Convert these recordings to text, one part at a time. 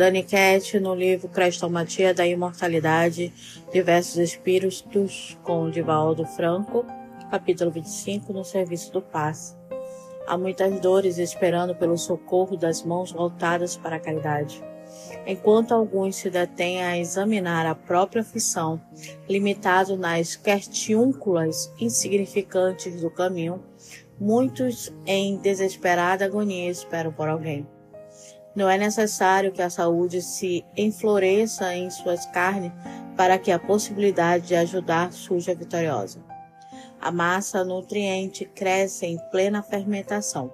Dani Cat, no livro Crestomatia da Imortalidade, Diversos Espíritos, com Divaldo Franco, capítulo 25, no Serviço do Passe. Há muitas dores esperando pelo socorro das mãos voltadas para a caridade. Enquanto alguns se detêm a examinar a própria aflição, limitado nas questiúnculas insignificantes do caminho, muitos em desesperada agonia esperam por alguém. Não é necessário que a saúde se enfloresça em suas carnes para que a possibilidade de ajudar surja vitoriosa. A massa nutriente cresce em plena fermentação.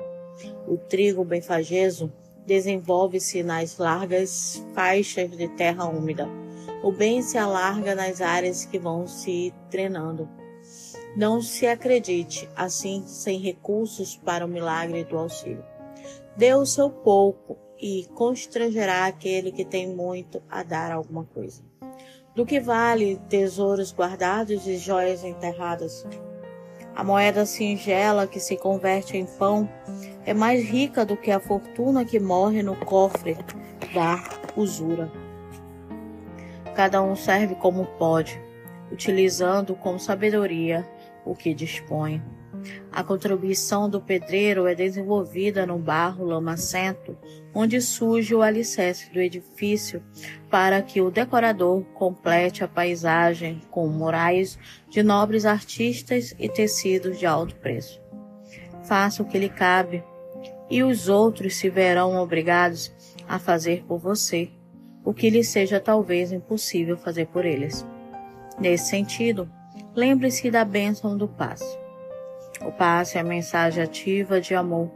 O trigo benfageso desenvolve-se nas largas faixas de terra úmida. O bem se alarga nas áreas que vão se treinando. Não se acredite assim sem recursos para o milagre do auxílio. Dê o seu pouco e constrangerá aquele que tem muito a dar alguma coisa. Do que vale tesouros guardados e joias enterradas? A moeda singela que se converte em pão é mais rica do que a fortuna que morre no cofre da usura. Cada um serve como pode, utilizando com sabedoria o que dispõe. A contribuição do pedreiro é desenvolvida no barro lamacento, onde surge o alicerce do edifício, para que o decorador complete a paisagem com murais de nobres artistas e tecidos de alto preço. Faça o que lhe cabe, e os outros se verão obrigados a fazer por você o que lhe seja talvez impossível fazer por eles. Nesse sentido, lembre-se da bênção do passo o passe é a mensagem ativa de amor,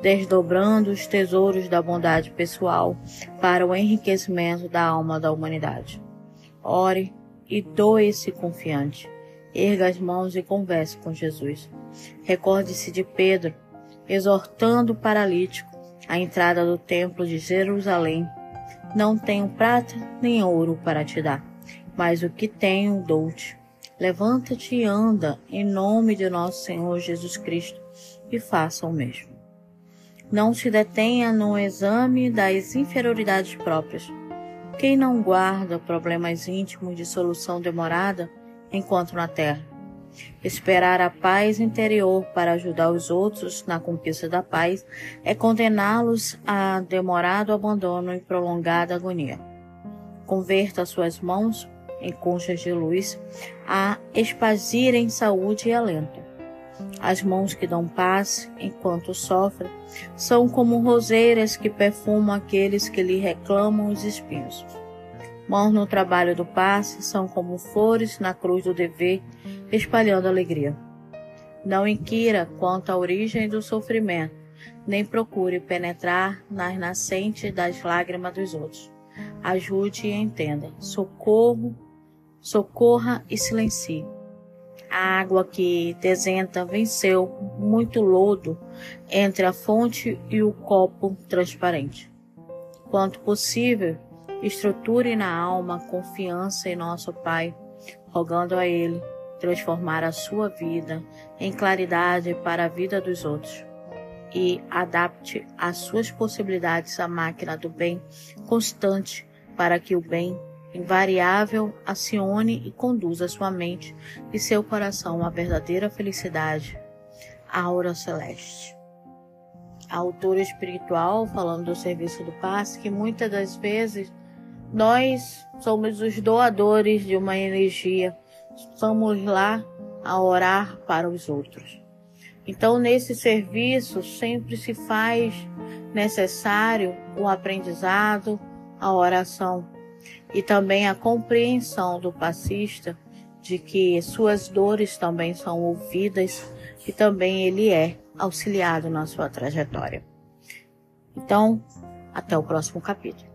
desdobrando os tesouros da bondade pessoal para o enriquecimento da alma da humanidade. Ore e doe-se confiante. Erga as mãos e converse com Jesus. Recorde-se de Pedro, exortando o paralítico à entrada do templo de Jerusalém. Não tenho prata nem ouro para te dar, mas o que tenho dou-te Levanta-te e anda em nome de nosso Senhor Jesus Cristo e faça o mesmo. Não se detenha no exame das inferioridades próprias. Quem não guarda problemas íntimos de solução demorada enquanto na terra? Esperar a paz interior para ajudar os outros na conquista da paz é condená-los a demorado abandono e prolongada agonia. Converta suas mãos em conchas de luz, a expazirem saúde e alento. As mãos que dão paz enquanto sofrem são como roseiras que perfumam aqueles que lhe reclamam os espinhos. Mãos no trabalho do passe são como flores na cruz do dever, espalhando alegria. Não inquira quanto à origem do sofrimento, nem procure penetrar nas nascentes das lágrimas dos outros. Ajude e entenda. Socorro socorra e silencie. A água que desenta venceu muito lodo entre a fonte e o copo transparente. Quanto possível, estruture na alma confiança em nosso Pai, rogando a Ele transformar a sua vida em claridade para a vida dos outros e adapte as suas possibilidades à máquina do bem constante para que o bem invariável, acione e conduza sua mente e seu coração à verdadeira felicidade, a aura celeste. A autora espiritual, falando do serviço do passe, que muitas das vezes nós somos os doadores de uma energia, estamos lá a orar para os outros. Então, nesse serviço, sempre se faz necessário o aprendizado, a oração e também a compreensão do passista de que suas dores também são ouvidas e também ele é auxiliado na sua trajetória. Então, até o próximo capítulo.